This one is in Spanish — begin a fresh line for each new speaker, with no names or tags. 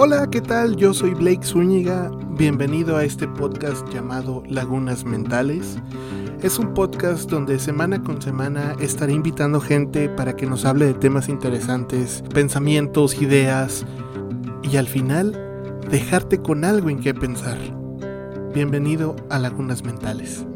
Hola, ¿qué tal? Yo soy Blake Zúñiga. Bienvenido a este podcast llamado Lagunas Mentales. Es un podcast donde semana con semana estaré invitando gente para que nos hable de temas interesantes, pensamientos, ideas y al final dejarte con algo en qué pensar. Bienvenido a Lagunas Mentales.